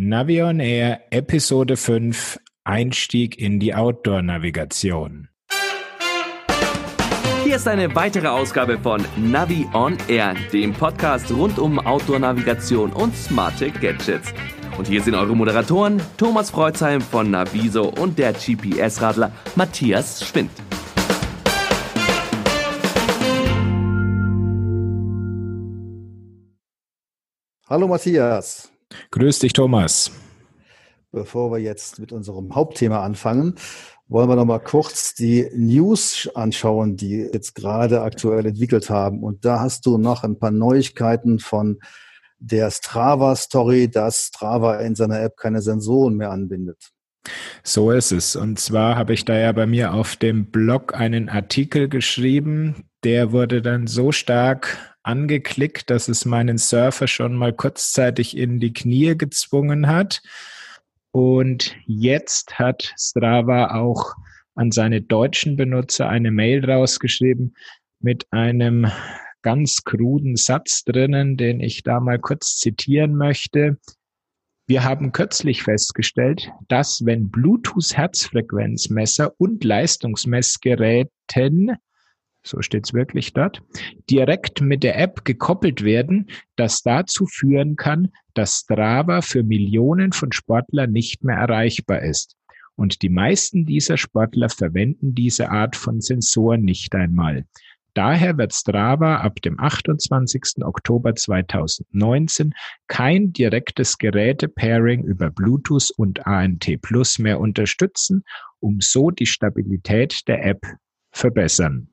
Navion Air Episode 5 Einstieg in die Outdoor-Navigation. Hier ist eine weitere Ausgabe von Navi on Air, dem Podcast rund um Outdoor-Navigation und smarte Gadgets. Und hier sind eure Moderatoren Thomas Freuzheim von Naviso und der GPS-Radler Matthias Schwind. Hallo Matthias. Grüß dich, Thomas. Bevor wir jetzt mit unserem Hauptthema anfangen, wollen wir noch mal kurz die News anschauen, die jetzt gerade aktuell entwickelt haben. Und da hast du noch ein paar Neuigkeiten von der Strava-Story, dass Strava in seiner App keine Sensoren mehr anbindet. So ist es. Und zwar habe ich da ja bei mir auf dem Blog einen Artikel geschrieben, der wurde dann so stark angeklickt, dass es meinen Surfer schon mal kurzzeitig in die Knie gezwungen hat. Und jetzt hat Strava auch an seine deutschen Benutzer eine Mail rausgeschrieben mit einem ganz kruden Satz drinnen, den ich da mal kurz zitieren möchte. Wir haben kürzlich festgestellt, dass wenn Bluetooth-Herzfrequenzmesser und Leistungsmessgeräten so steht's wirklich dort, direkt mit der App gekoppelt werden, das dazu führen kann, dass Strava für Millionen von Sportlern nicht mehr erreichbar ist. Und die meisten dieser Sportler verwenden diese Art von Sensoren nicht einmal. Daher wird Strava ab dem 28. Oktober 2019 kein direktes Geräte-Pairing über Bluetooth und ANT Plus mehr unterstützen, um so die Stabilität der App verbessern.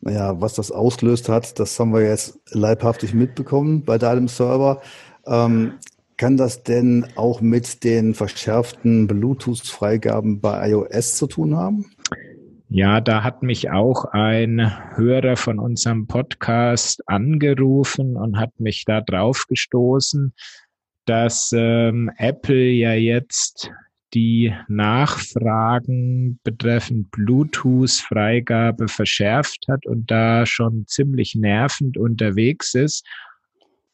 Naja, was das ausgelöst hat, das haben wir jetzt leibhaftig mitbekommen bei deinem Server. Ähm, kann das denn auch mit den verschärften Bluetooth-Freigaben bei iOS zu tun haben? Ja, da hat mich auch ein Hörer von unserem Podcast angerufen und hat mich da drauf gestoßen, dass ähm, Apple ja jetzt die Nachfragen betreffend Bluetooth-Freigabe verschärft hat und da schon ziemlich nervend unterwegs ist.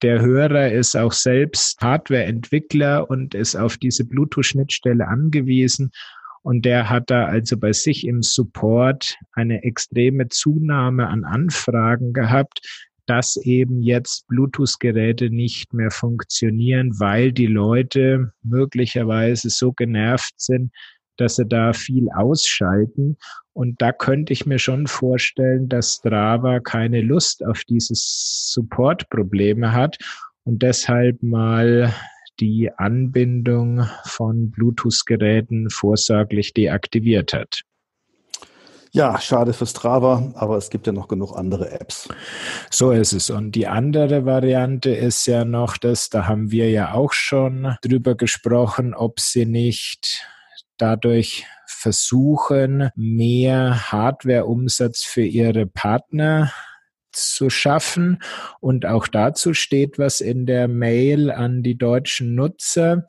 Der Hörer ist auch selbst Hardware-Entwickler und ist auf diese Bluetooth-Schnittstelle angewiesen. Und der hat da also bei sich im Support eine extreme Zunahme an Anfragen gehabt, dass eben jetzt Bluetooth-Geräte nicht mehr funktionieren, weil die Leute möglicherweise so genervt sind, dass sie da viel ausschalten. Und da könnte ich mir schon vorstellen, dass Strava keine Lust auf dieses Support-Probleme hat und deshalb mal die Anbindung von Bluetooth-Geräten vorsorglich deaktiviert hat. Ja, schade für Strava, aber es gibt ja noch genug andere Apps. So ist es. Und die andere Variante ist ja noch, dass da haben wir ja auch schon drüber gesprochen, ob sie nicht dadurch versuchen, mehr Hardware-Umsatz für ihre Partner zu schaffen. Und auch dazu steht was in der Mail an die deutschen Nutzer.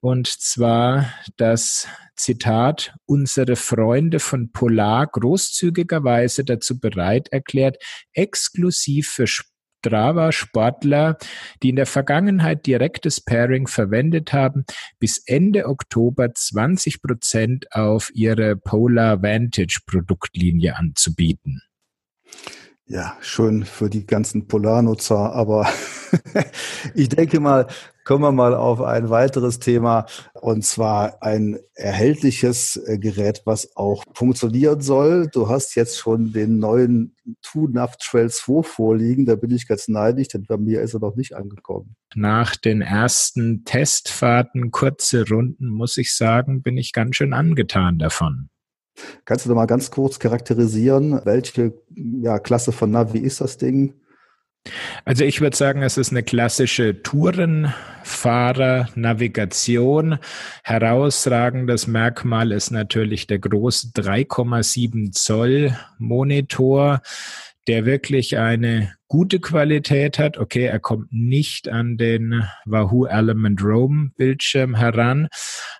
Und zwar das Zitat, unsere Freunde von Polar großzügigerweise dazu bereit erklärt, exklusiv für Strava-Sportler, die in der Vergangenheit direktes Pairing verwendet haben, bis Ende Oktober 20 Prozent auf ihre Polar Vantage Produktlinie anzubieten. Ja, schön für die ganzen Polarnutzer, aber ich denke mal, kommen wir mal auf ein weiteres Thema und zwar ein erhältliches äh, Gerät, was auch funktionieren soll. Du hast jetzt schon den neuen TUNAV Trail 2 vorliegen, da bin ich ganz neidisch, denn bei mir ist er noch nicht angekommen. Nach den ersten Testfahrten, kurze Runden, muss ich sagen, bin ich ganz schön angetan davon. Kannst du da mal ganz kurz charakterisieren, welche ja, Klasse von Navi ist das Ding? Also ich würde sagen, es ist eine klassische Tourenfahrer-Navigation. Herausragendes Merkmal ist natürlich der große 3,7 Zoll Monitor, der wirklich eine gute Qualität hat. Okay, er kommt nicht an den Wahoo Element Roam Bildschirm heran,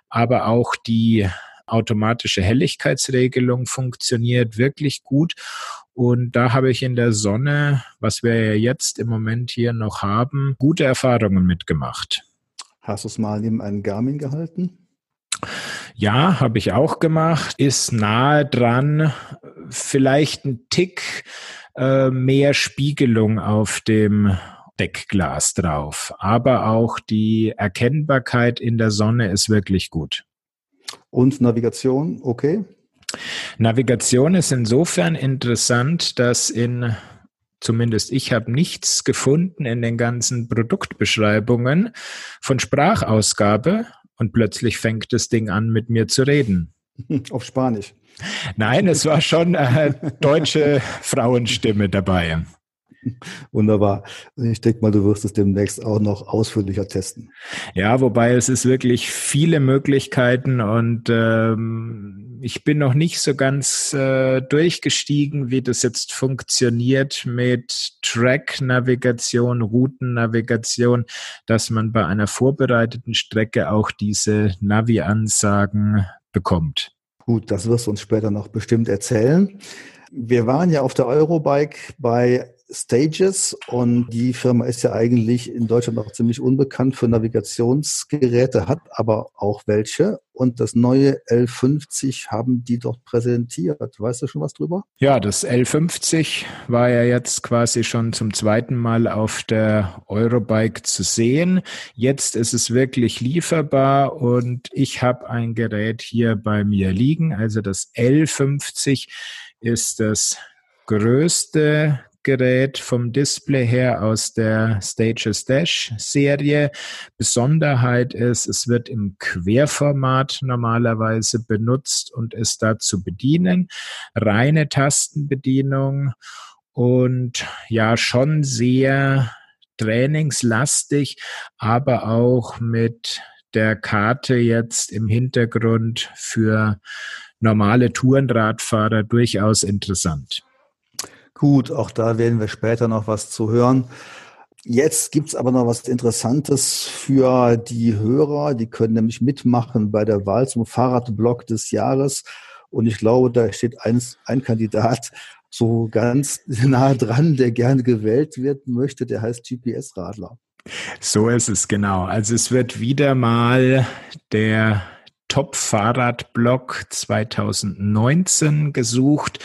aber auch die automatische Helligkeitsregelung funktioniert wirklich gut. Und da habe ich in der Sonne, was wir ja jetzt im Moment hier noch haben, gute Erfahrungen mitgemacht. Hast du es mal neben einen Garmin gehalten? Ja, habe ich auch gemacht. Ist nahe dran. Vielleicht ein Tick äh, mehr Spiegelung auf dem Deckglas drauf. Aber auch die Erkennbarkeit in der Sonne ist wirklich gut. Und Navigation, okay? Navigation ist insofern interessant, dass in zumindest ich habe nichts gefunden in den ganzen Produktbeschreibungen von Sprachausgabe und plötzlich fängt das Ding an, mit mir zu reden. Auf Spanisch. Nein, es war schon äh, deutsche Frauenstimme dabei. Wunderbar. Ich denke mal, du wirst es demnächst auch noch ausführlicher testen. Ja, wobei es ist wirklich viele Möglichkeiten und ähm, ich bin noch nicht so ganz äh, durchgestiegen, wie das jetzt funktioniert mit Track-Navigation, Routennavigation, dass man bei einer vorbereiteten Strecke auch diese Navi-Ansagen bekommt. Gut, das wirst du uns später noch bestimmt erzählen. Wir waren ja auf der Eurobike bei Stages und die Firma ist ja eigentlich in Deutschland auch ziemlich unbekannt für Navigationsgeräte, hat aber auch welche und das neue L50 haben die dort präsentiert. Weißt du schon was drüber? Ja, das L50 war ja jetzt quasi schon zum zweiten Mal auf der Eurobike zu sehen. Jetzt ist es wirklich lieferbar und ich habe ein Gerät hier bei mir liegen. Also das L50 ist das größte Gerät vom Display her aus der Stages Dash Serie. Besonderheit ist, es wird im Querformat normalerweise benutzt und ist da zu bedienen. Reine Tastenbedienung und ja, schon sehr trainingslastig, aber auch mit der Karte jetzt im Hintergrund für normale Tourenradfahrer durchaus interessant. Gut, auch da werden wir später noch was zu hören. Jetzt gibt's aber noch was Interessantes für die Hörer. Die können nämlich mitmachen bei der Wahl zum Fahrradblock des Jahres. Und ich glaube, da steht ein, ein Kandidat so ganz nah dran, der gerne gewählt werden möchte. Der heißt GPS-Radler. So ist es genau. Also es wird wieder mal der Top-Fahrradblock 2019 gesucht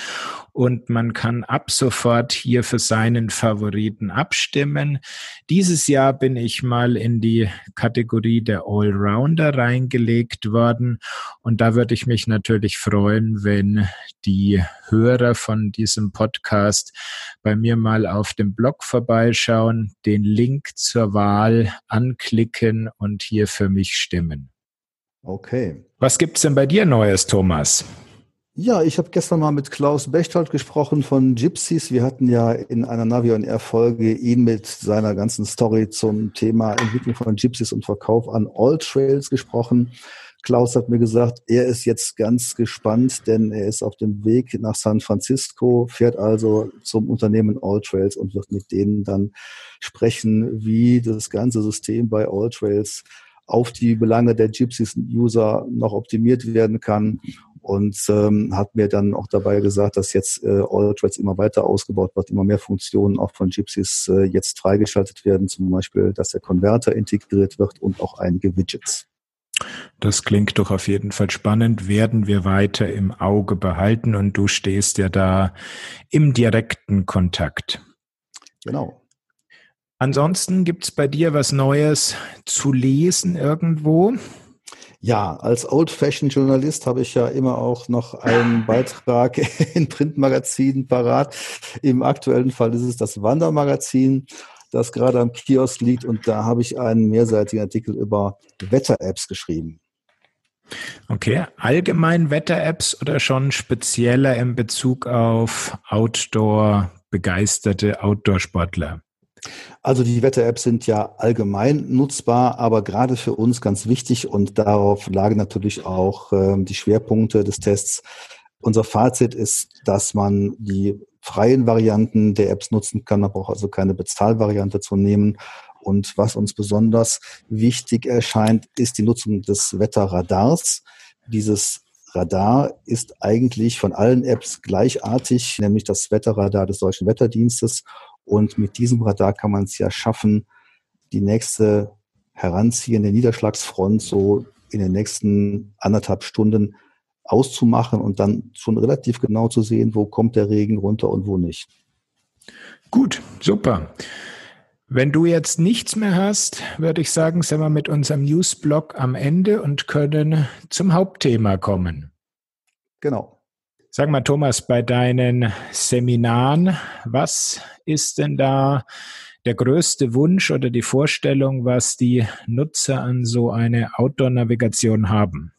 und man kann ab sofort hier für seinen Favoriten abstimmen. Dieses Jahr bin ich mal in die Kategorie der Allrounder reingelegt worden und da würde ich mich natürlich freuen, wenn die Hörer von diesem Podcast bei mir mal auf dem Blog vorbeischauen, den Link zur Wahl anklicken und hier für mich stimmen. Okay. Was gibt's denn bei dir Neues, Thomas? Ja, ich habe gestern mal mit Klaus Bechtold gesprochen von Gypsies. Wir hatten ja in einer Navi on Air Folge ihn mit seiner ganzen Story zum Thema Entwicklung von Gypsies und Verkauf an All Trails gesprochen. Klaus hat mir gesagt, er ist jetzt ganz gespannt, denn er ist auf dem Weg nach San Francisco, fährt also zum Unternehmen All Trails und wird mit denen dann sprechen, wie das ganze System bei All Trails auf die Belange der Gypsies-User noch optimiert werden kann und ähm, hat mir dann auch dabei gesagt, dass jetzt äh, AllTrades immer weiter ausgebaut wird, immer mehr Funktionen auch von Gypsies äh, jetzt freigeschaltet werden, zum Beispiel, dass der Konverter integriert wird und auch einige Widgets. Das klingt doch auf jeden Fall spannend, werden wir weiter im Auge behalten und du stehst ja da im direkten Kontakt. Genau. Ansonsten gibt's bei dir was Neues zu lesen irgendwo? Ja, als Old-Fashioned-Journalist habe ich ja immer auch noch einen Beitrag in Printmagazinen parat. Im aktuellen Fall ist es das Wandermagazin, das gerade am Kiosk liegt und da habe ich einen mehrseitigen Artikel über Wetter-Apps geschrieben. Okay, allgemein Wetter-Apps oder schon spezieller in Bezug auf Outdoor-begeisterte Outdoor-Sportler? Also die Wetter-Apps sind ja allgemein nutzbar, aber gerade für uns ganz wichtig und darauf lagen natürlich auch äh, die Schwerpunkte des Tests. Unser Fazit ist, dass man die freien Varianten der Apps nutzen kann, man braucht also keine Bezahlvariante zu nehmen. Und was uns besonders wichtig erscheint, ist die Nutzung des Wetterradars. Dieses Radar ist eigentlich von allen Apps gleichartig, nämlich das Wetterradar des Deutschen Wetterdienstes und mit diesem Radar kann man es ja schaffen, die nächste heranziehende Niederschlagsfront so in den nächsten anderthalb Stunden auszumachen und dann schon relativ genau zu sehen, wo kommt der Regen runter und wo nicht. Gut, super. Wenn du jetzt nichts mehr hast, würde ich sagen, sind wir mit unserem Newsblog am Ende und können zum Hauptthema kommen. Genau. Sag mal, Thomas, bei deinen Seminaren, was ist denn da der größte Wunsch oder die Vorstellung, was die Nutzer an so eine Outdoor-Navigation haben?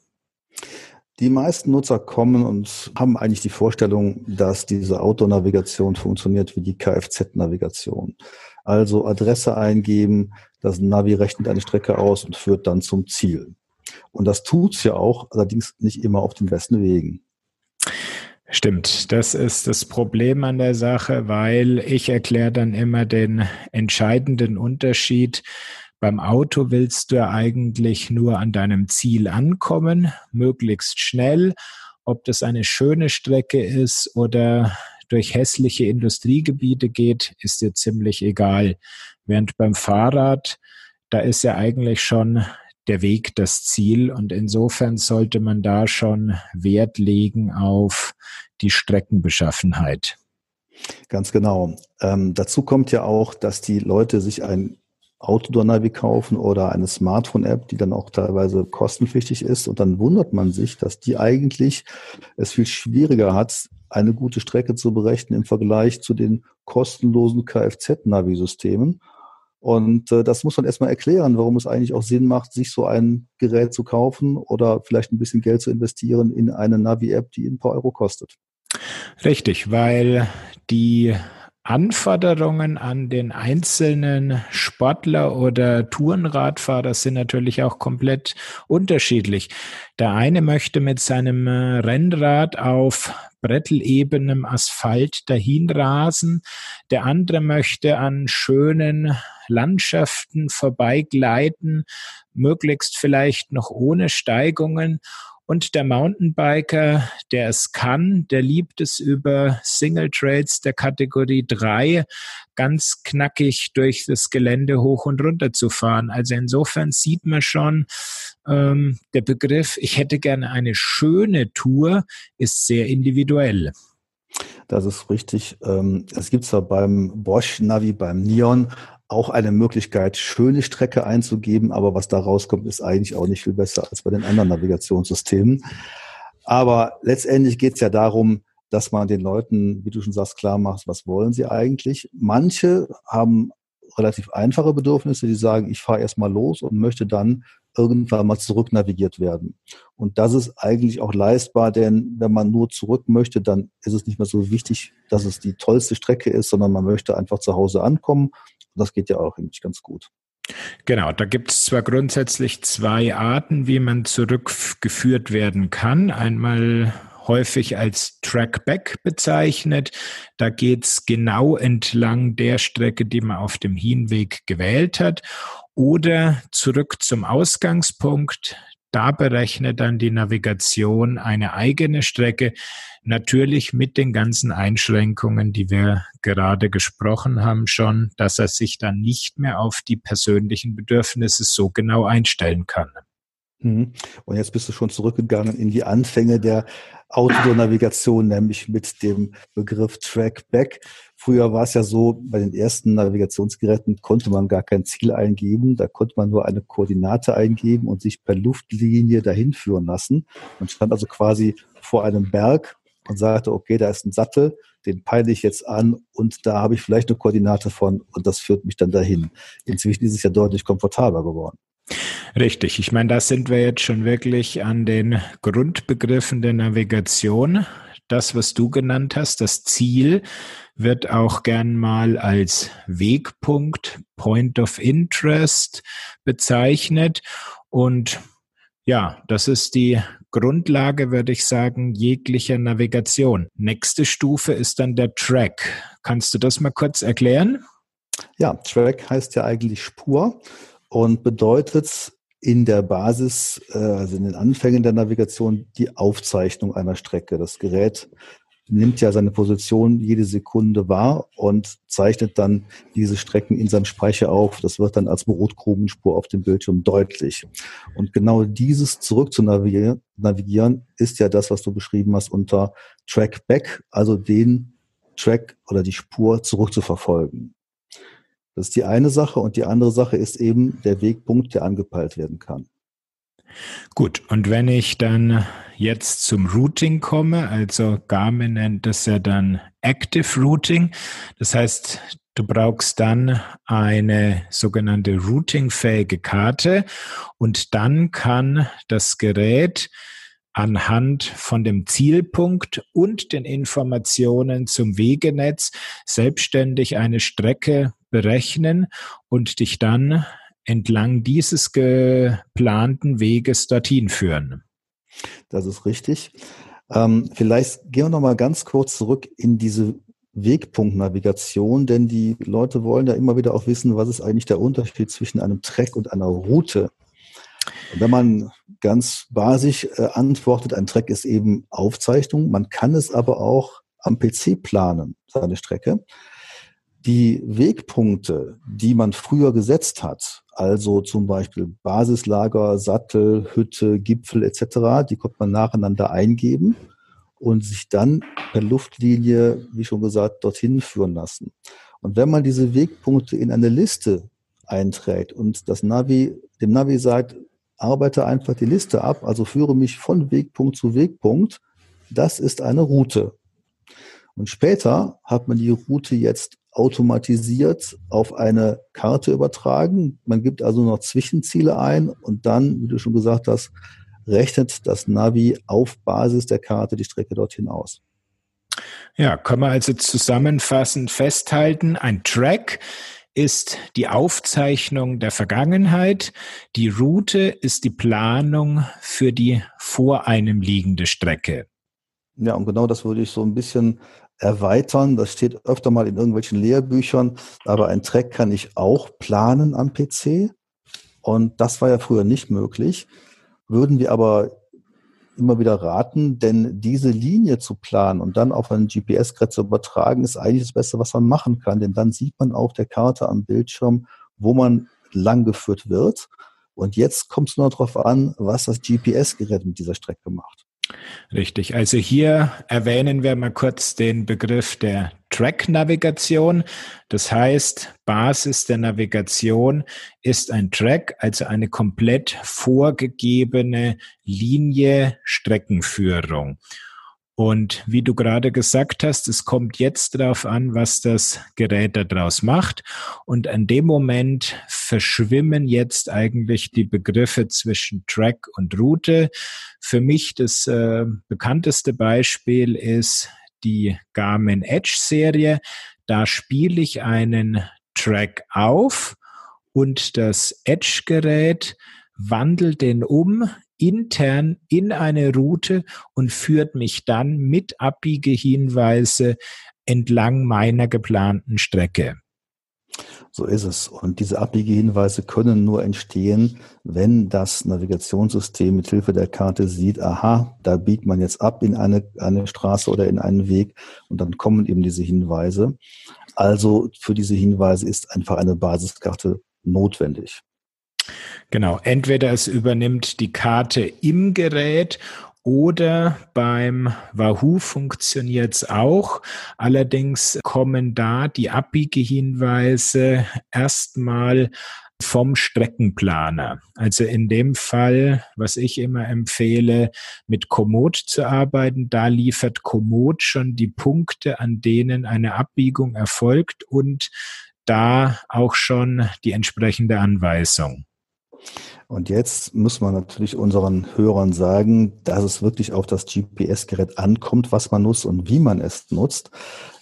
Die meisten Nutzer kommen und haben eigentlich die Vorstellung, dass diese Outdoor-Navigation funktioniert wie die Kfz-Navigation. Also Adresse eingeben, das Navi rechnet eine Strecke aus und führt dann zum Ziel. Und das tut's ja auch, allerdings nicht immer auf den besten Wegen. Stimmt, das ist das Problem an der Sache, weil ich erkläre dann immer den entscheidenden Unterschied. Beim Auto willst du ja eigentlich nur an deinem Ziel ankommen, möglichst schnell. Ob das eine schöne Strecke ist oder durch hässliche Industriegebiete geht, ist dir ziemlich egal. Während beim Fahrrad, da ist ja eigentlich schon der Weg das Ziel und insofern sollte man da schon Wert legen auf die Streckenbeschaffenheit. Ganz genau. Ähm, dazu kommt ja auch, dass die Leute sich ein Outdoor-Navi kaufen oder eine Smartphone-App, die dann auch teilweise kostenpflichtig ist. Und dann wundert man sich, dass die eigentlich es viel schwieriger hat, eine gute Strecke zu berechnen im Vergleich zu den kostenlosen Kfz-Navi-Systemen. Und äh, das muss man erstmal erklären, warum es eigentlich auch Sinn macht, sich so ein Gerät zu kaufen oder vielleicht ein bisschen Geld zu investieren in eine Navi-App, die ein paar Euro kostet. Richtig, weil die Anforderungen an den einzelnen Sportler oder Tourenradfahrer sind natürlich auch komplett unterschiedlich. Der eine möchte mit seinem äh, Rennrad auf brettelebenem Asphalt dahinrasen. Der andere möchte an schönen Landschaften vorbeigleiten, möglichst vielleicht noch ohne Steigungen. Und der Mountainbiker, der es kann, der liebt es über Single Trails der Kategorie 3 ganz knackig durch das Gelände hoch und runter zu fahren. Also insofern sieht man schon, ähm, der Begriff, ich hätte gerne eine schöne Tour, ist sehr individuell. Das ist richtig. Ähm, es gibt zwar beim Bosch Navi, beim Neon auch eine Möglichkeit, schöne Strecke einzugeben, aber was da rauskommt, ist eigentlich auch nicht viel besser als bei den anderen Navigationssystemen. Aber letztendlich geht es ja darum, dass man den Leuten, wie du schon sagst, klar macht, was wollen sie eigentlich. Manche haben relativ einfache Bedürfnisse, die sagen, ich fahre erstmal los und möchte dann irgendwann mal zurück navigiert werden. Und das ist eigentlich auch leistbar, denn wenn man nur zurück möchte, dann ist es nicht mehr so wichtig, dass es die tollste Strecke ist, sondern man möchte einfach zu Hause ankommen das geht ja auch eigentlich ganz gut. Genau, da gibt es zwar grundsätzlich zwei Arten, wie man zurückgeführt werden kann. Einmal häufig als Trackback bezeichnet. Da geht es genau entlang der Strecke, die man auf dem Hinweg gewählt hat. Oder zurück zum Ausgangspunkt. Da berechnet dann die Navigation eine eigene Strecke, natürlich mit den ganzen Einschränkungen, die wir gerade gesprochen haben schon, dass er sich dann nicht mehr auf die persönlichen Bedürfnisse so genau einstellen kann. Mhm. Und jetzt bist du schon zurückgegangen in die Anfänge der Outdoor-Navigation, nämlich mit dem Begriff Trackback. Früher war es ja so, bei den ersten Navigationsgeräten konnte man gar kein Ziel eingeben. Da konnte man nur eine Koordinate eingeben und sich per Luftlinie dahin führen lassen. Man stand also quasi vor einem Berg und sagte, okay, da ist ein Sattel, den peile ich jetzt an und da habe ich vielleicht eine Koordinate von und das führt mich dann dahin. Inzwischen ist es ja deutlich komfortabler geworden. Richtig. Ich meine, da sind wir jetzt schon wirklich an den Grundbegriffen der Navigation. Das, was du genannt hast, das Ziel, wird auch gern mal als Wegpunkt, Point of Interest bezeichnet. Und ja, das ist die Grundlage, würde ich sagen, jeglicher Navigation. Nächste Stufe ist dann der Track. Kannst du das mal kurz erklären? Ja, Track heißt ja eigentlich Spur und bedeutet in der Basis, äh, also in den Anfängen der Navigation, die Aufzeichnung einer Strecke. Das Gerät nimmt ja seine Position jede Sekunde wahr und zeichnet dann diese Strecken in seinem Speicher auf. Das wird dann als Brotgrubenspur auf dem Bildschirm deutlich. Und genau dieses zurück zu navigieren, ist ja das, was du beschrieben hast unter Track Back, also den Track oder die Spur zurückzuverfolgen. Das ist die eine Sache und die andere Sache ist eben der Wegpunkt, der angepeilt werden kann. Gut, und wenn ich dann jetzt zum Routing komme, also Garmin nennt das ja dann Active Routing, das heißt, du brauchst dann eine sogenannte routingfähige Karte und dann kann das Gerät anhand von dem Zielpunkt und den Informationen zum Wegenetz selbstständig eine Strecke berechnen und dich dann entlang dieses geplanten Weges dorthin führen. Das ist richtig. Ähm, vielleicht gehen wir noch mal ganz kurz zurück in diese Wegpunktnavigation, denn die Leute wollen ja immer wieder auch wissen, was ist eigentlich der Unterschied zwischen einem Track und einer Route. Wenn man ganz basisch äh, antwortet, ein Track ist eben Aufzeichnung, man kann es aber auch am PC planen, seine Strecke. Die Wegpunkte, die man früher gesetzt hat, also zum Beispiel Basislager, Sattel, Hütte, Gipfel etc., die konnte man nacheinander eingeben und sich dann per Luftlinie, wie schon gesagt, dorthin führen lassen. Und wenn man diese Wegpunkte in eine Liste einträgt und das Navi, dem Navi sagt, arbeite einfach die Liste ab, also führe mich von Wegpunkt zu Wegpunkt, das ist eine Route. Und später hat man die Route jetzt automatisiert auf eine Karte übertragen. Man gibt also noch Zwischenziele ein und dann, wie du schon gesagt hast, rechnet das Navi auf Basis der Karte die Strecke dorthin aus. Ja, können wir also zusammenfassend festhalten, ein Track ist die Aufzeichnung der Vergangenheit, die Route ist die Planung für die vor einem liegende Strecke. Ja, und genau das würde ich so ein bisschen erweitern. Das steht öfter mal in irgendwelchen Lehrbüchern, aber ein Track kann ich auch planen am PC. Und das war ja früher nicht möglich. Würden wir aber immer wieder raten, denn diese Linie zu planen und dann auf ein GPS-Gerät zu übertragen, ist eigentlich das Beste, was man machen kann, denn dann sieht man auf der Karte am Bildschirm, wo man langgeführt wird. Und jetzt kommt es nur darauf an, was das GPS-Gerät mit dieser Strecke macht. Richtig. Also hier erwähnen wir mal kurz den Begriff der Track-Navigation. Das heißt, Basis der Navigation ist ein Track, also eine komplett vorgegebene Linie Streckenführung. Und wie du gerade gesagt hast, es kommt jetzt darauf an, was das Gerät daraus macht. Und an dem Moment verschwimmen jetzt eigentlich die Begriffe zwischen Track und Route. Für mich das äh, bekannteste Beispiel ist die Garmin Edge Serie. Da spiele ich einen Track auf und das Edge-Gerät wandelt den um intern in eine Route und führt mich dann mit Abbiegehinweise entlang meiner geplanten Strecke. So ist es. Und diese Abbiegehinweise können nur entstehen, wenn das Navigationssystem mit Hilfe der Karte sieht, aha, da biegt man jetzt ab in eine, eine Straße oder in einen Weg und dann kommen eben diese Hinweise. Also für diese Hinweise ist einfach eine Basiskarte notwendig. Genau, entweder es übernimmt die Karte im Gerät oder beim Wahoo funktioniert es auch. Allerdings kommen da die Abbiegehinweise erstmal vom Streckenplaner. Also in dem Fall, was ich immer empfehle, mit Komoot zu arbeiten, da liefert Komoot schon die Punkte, an denen eine Abbiegung erfolgt und da auch schon die entsprechende Anweisung. Und jetzt muss man natürlich unseren Hörern sagen, dass es wirklich auf das GPS-Gerät ankommt, was man nutzt und wie man es nutzt.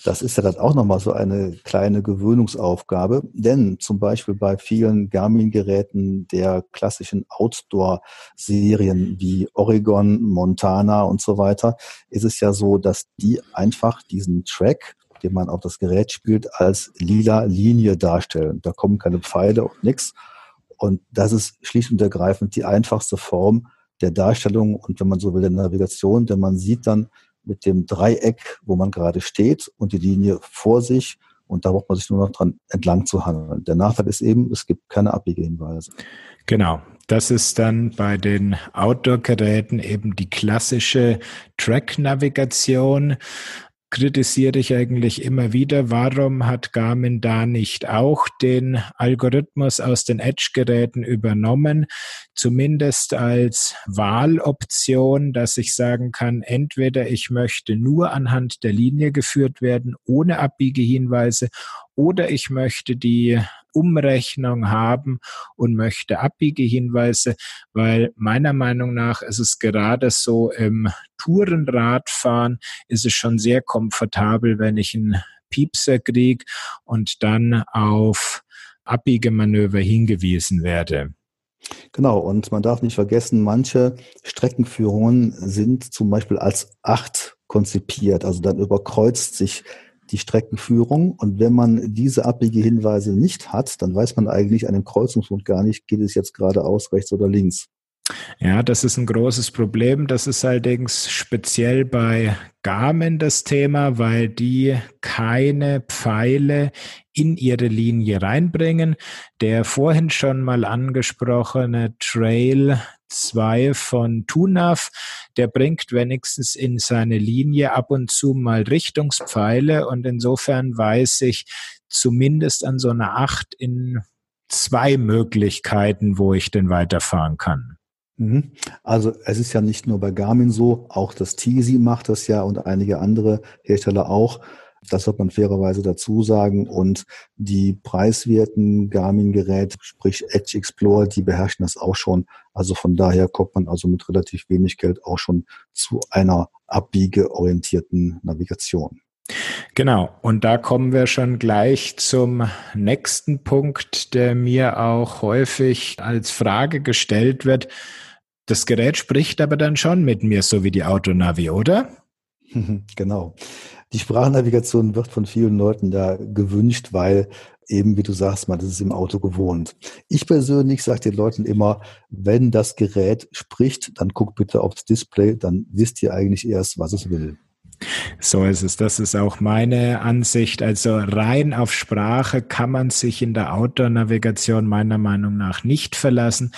Das ist ja dann auch nochmal so eine kleine Gewöhnungsaufgabe. Denn zum Beispiel bei vielen Garmin-Geräten der klassischen Outdoor-Serien wie Oregon, Montana und so weiter, ist es ja so, dass die einfach diesen Track den man auf das Gerät spielt, als lila Linie darstellen. Da kommen keine Pfeile und nichts. Und das ist schlicht und ergreifend die einfachste Form der Darstellung und wenn man so will, der Navigation, denn man sieht dann, mit dem Dreieck, wo man gerade steht und die Linie vor sich und da braucht man sich nur noch dran entlang zu handeln. Der Nachteil ist eben, es gibt keine Abbiegehinweise. Genau. Das ist dann bei den Outdoor-Geräten eben die klassische Track-Navigation kritisiere ich eigentlich immer wieder, warum hat Garmin da nicht auch den Algorithmus aus den Edge-Geräten übernommen, zumindest als Wahloption, dass ich sagen kann, entweder ich möchte nur anhand der Linie geführt werden, ohne Abbiegehinweise, oder ich möchte die Umrechnung haben und möchte Abbiegehinweise, weil meiner Meinung nach ist es gerade so im Tourenradfahren ist es schon sehr komfortabel, wenn ich einen Piepser kriege und dann auf Abbiegemanöver hingewiesen werde. Genau, und man darf nicht vergessen, manche Streckenführungen sind zum Beispiel als acht konzipiert. Also dann überkreuzt sich die Streckenführung. Und wenn man diese Abbiegehinweise nicht hat, dann weiß man eigentlich an dem Kreuzungspunkt gar nicht, geht es jetzt geradeaus, rechts oder links. Ja, das ist ein großes Problem. Das ist allerdings speziell bei Garmin das Thema, weil die keine Pfeile in ihre Linie reinbringen. Der vorhin schon mal angesprochene Trail 2 von Tunav, der bringt wenigstens in seine Linie ab und zu mal Richtungspfeile und insofern weiß ich zumindest an so einer 8 in zwei Möglichkeiten, wo ich denn weiterfahren kann. Mhm. Also es ist ja nicht nur bei Garmin so, auch das Tisi macht das ja und einige andere Hersteller auch. Das wird man fairerweise dazu sagen. Und die preiswerten Garmin-Geräte, sprich Edge Explorer, die beherrschen das auch schon. Also von daher kommt man also mit relativ wenig Geld auch schon zu einer abbiegeorientierten Navigation. Genau, und da kommen wir schon gleich zum nächsten Punkt, der mir auch häufig als Frage gestellt wird. Das Gerät spricht aber dann schon mit mir, so wie die Autonavi, oder? Genau. Die Sprachnavigation wird von vielen Leuten da gewünscht, weil eben, wie du sagst, man das ist im Auto gewohnt. Ich persönlich sage den Leuten immer, wenn das Gerät spricht, dann guckt bitte aufs Display, dann wisst ihr eigentlich erst, was es will. So ist es. Das ist auch meine Ansicht. Also rein auf Sprache kann man sich in der Outdoor-Navigation meiner Meinung nach nicht verlassen.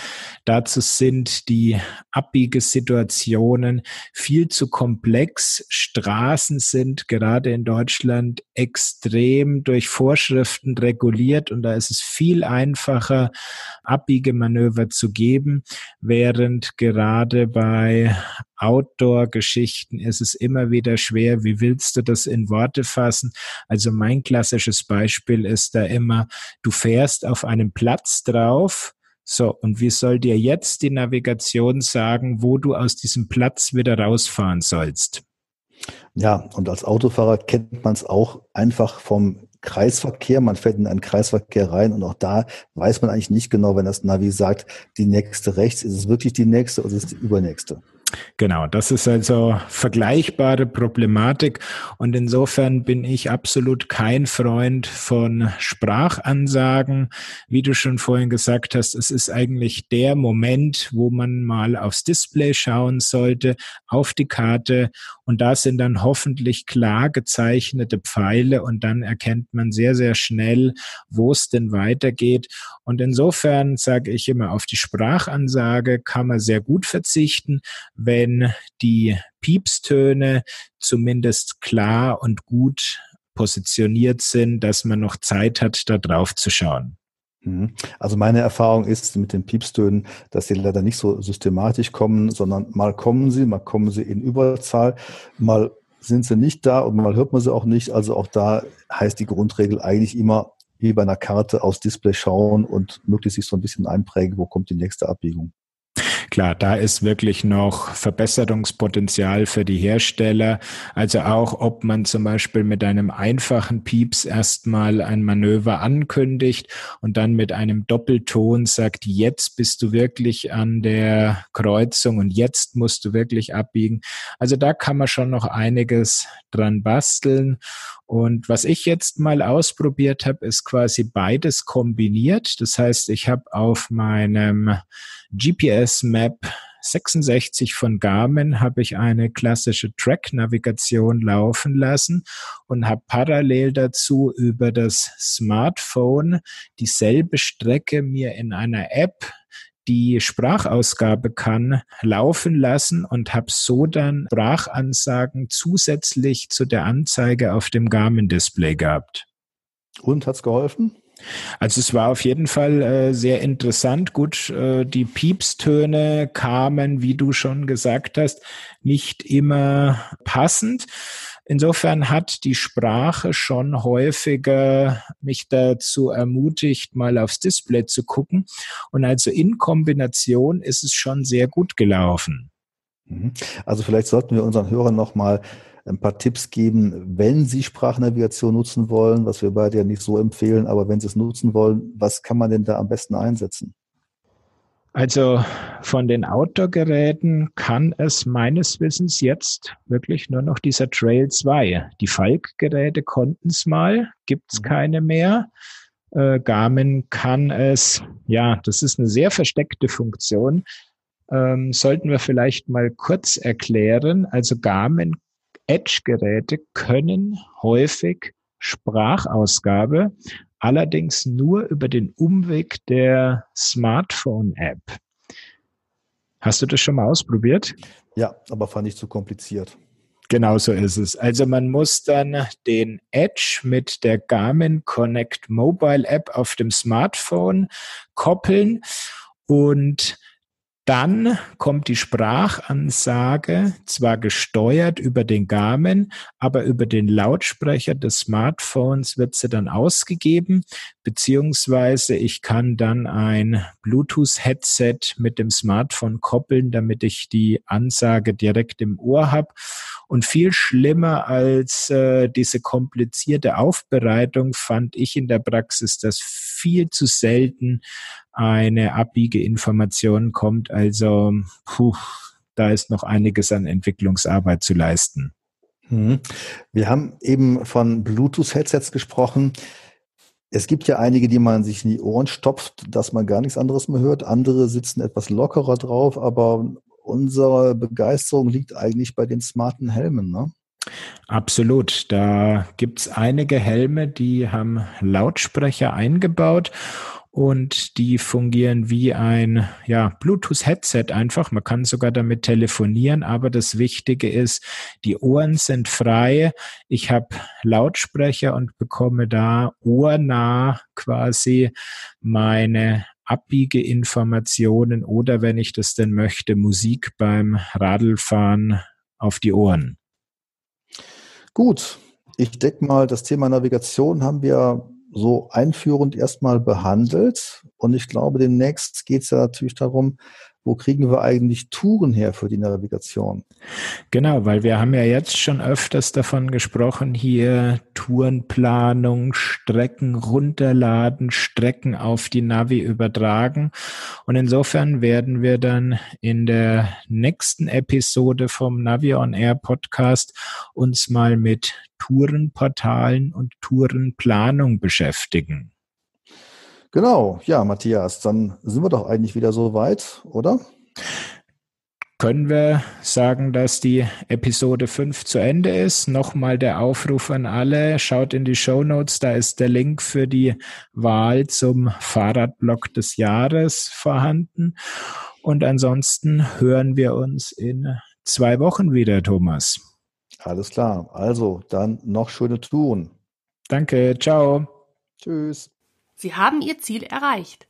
Dazu sind die Abbiegesituationen viel zu komplex. Straßen sind gerade in Deutschland extrem durch Vorschriften reguliert und da ist es viel einfacher, Abbiegemanöver zu geben, während gerade bei Outdoor-Geschichten ist es immer wieder schwer. Wie willst du das in Worte fassen? Also mein klassisches Beispiel ist da immer, du fährst auf einem Platz drauf, so, und wie soll dir jetzt die Navigation sagen, wo du aus diesem Platz wieder rausfahren sollst? Ja, und als Autofahrer kennt man es auch einfach vom Kreisverkehr. Man fährt in einen Kreisverkehr rein und auch da weiß man eigentlich nicht genau, wenn das Navi sagt, die nächste rechts, ist es wirklich die nächste oder ist es die übernächste? Genau, das ist also vergleichbare Problematik und insofern bin ich absolut kein Freund von Sprachansagen. Wie du schon vorhin gesagt hast, es ist eigentlich der Moment, wo man mal aufs Display schauen sollte, auf die Karte und da sind dann hoffentlich klar gezeichnete Pfeile und dann erkennt man sehr, sehr schnell, wo es denn weitergeht. Und insofern sage ich immer, auf die Sprachansage kann man sehr gut verzichten wenn die Piepstöne zumindest klar und gut positioniert sind, dass man noch Zeit hat, da drauf zu schauen. Mhm. Also meine Erfahrung ist mit den Piepstönen, dass sie leider nicht so systematisch kommen, sondern mal kommen sie, mal kommen sie in Überzahl, mal sind sie nicht da und mal hört man sie auch nicht. Also auch da heißt die Grundregel eigentlich immer wie bei einer Karte aufs Display schauen und möglichst sich so ein bisschen einprägen, wo kommt die nächste Abbiegung. Klar, da ist wirklich noch Verbesserungspotenzial für die Hersteller. Also auch, ob man zum Beispiel mit einem einfachen Pieps erstmal ein Manöver ankündigt und dann mit einem Doppelton sagt, jetzt bist du wirklich an der Kreuzung und jetzt musst du wirklich abbiegen. Also da kann man schon noch einiges dran basteln. Und was ich jetzt mal ausprobiert habe, ist quasi beides kombiniert. Das heißt, ich habe auf meinem GPS-Map 66 von Garmin habe ich eine klassische Track-Navigation laufen lassen und habe parallel dazu über das Smartphone dieselbe Strecke mir in einer App die Sprachausgabe kann, laufen lassen und habe so dann Sprachansagen zusätzlich zu der Anzeige auf dem Garmin-Display gehabt. Und hat's geholfen? Also es war auf jeden Fall äh, sehr interessant. Gut, äh, die Piepstöne kamen, wie du schon gesagt hast, nicht immer passend. Insofern hat die Sprache schon häufiger mich dazu ermutigt, mal aufs Display zu gucken. Und also in Kombination ist es schon sehr gut gelaufen. Mhm. Also vielleicht sollten wir unseren Hörern nochmal ein paar Tipps geben, wenn Sie Sprachnavigation nutzen wollen, was wir beide ja nicht so empfehlen, aber wenn Sie es nutzen wollen, was kann man denn da am besten einsetzen? Also von den Outdoor-Geräten kann es meines Wissens jetzt wirklich nur noch dieser Trail 2. Die Falk-Geräte konnten es mal, gibt es mhm. keine mehr. Äh, Garmin kann es, ja, das ist eine sehr versteckte Funktion. Ähm, sollten wir vielleicht mal kurz erklären. Also Garmin Edge-Geräte können häufig Sprachausgabe, allerdings nur über den Umweg der Smartphone-App. Hast du das schon mal ausprobiert? Ja, aber fand ich zu kompliziert. Genau so ist es. Also man muss dann den Edge mit der Garmin Connect Mobile App auf dem Smartphone koppeln und dann kommt die Sprachansage zwar gesteuert über den Garmin, aber über den Lautsprecher des Smartphones wird sie dann ausgegeben, beziehungsweise ich kann dann ein Bluetooth-Headset mit dem Smartphone koppeln, damit ich die Ansage direkt im Ohr habe. Und viel schlimmer als äh, diese komplizierte Aufbereitung fand ich in der Praxis, dass viel zu selten eine Abbiegeinformation kommt. Also puh, da ist noch einiges an Entwicklungsarbeit zu leisten. Mhm. Wir haben eben von Bluetooth-Headsets gesprochen. Es gibt ja einige, die man sich in die Ohren stopft, dass man gar nichts anderes mehr hört. Andere sitzen etwas lockerer drauf, aber unsere Begeisterung liegt eigentlich bei den smarten Helmen, ne? Absolut. Da gibt's einige Helme, die haben Lautsprecher eingebaut und die fungieren wie ein ja, Bluetooth-Headset einfach. Man kann sogar damit telefonieren, aber das Wichtige ist, die Ohren sind frei. Ich habe Lautsprecher und bekomme da ohrnah quasi meine Abbiegeinformationen oder wenn ich das denn möchte, Musik beim Radlfahren auf die Ohren. Gut, ich denke mal, das Thema Navigation haben wir so einführend erstmal behandelt. Und ich glaube, demnächst geht es ja natürlich darum, wo kriegen wir eigentlich Touren her für die Navigation? Genau, weil wir haben ja jetzt schon öfters davon gesprochen, hier Tourenplanung, Strecken runterladen, Strecken auf die Navi übertragen. Und insofern werden wir dann in der nächsten Episode vom Navi on Air Podcast uns mal mit Tourenportalen und Tourenplanung beschäftigen. Genau, ja, Matthias, dann sind wir doch eigentlich wieder so weit, oder? Können wir sagen, dass die Episode 5 zu Ende ist? Nochmal der Aufruf an alle, schaut in die Show Notes, da ist der Link für die Wahl zum Fahrradblock des Jahres vorhanden. Und ansonsten hören wir uns in zwei Wochen wieder, Thomas. Alles klar. Also, dann noch schöne Touren. Danke. Ciao. Tschüss. Sie haben Ihr Ziel erreicht.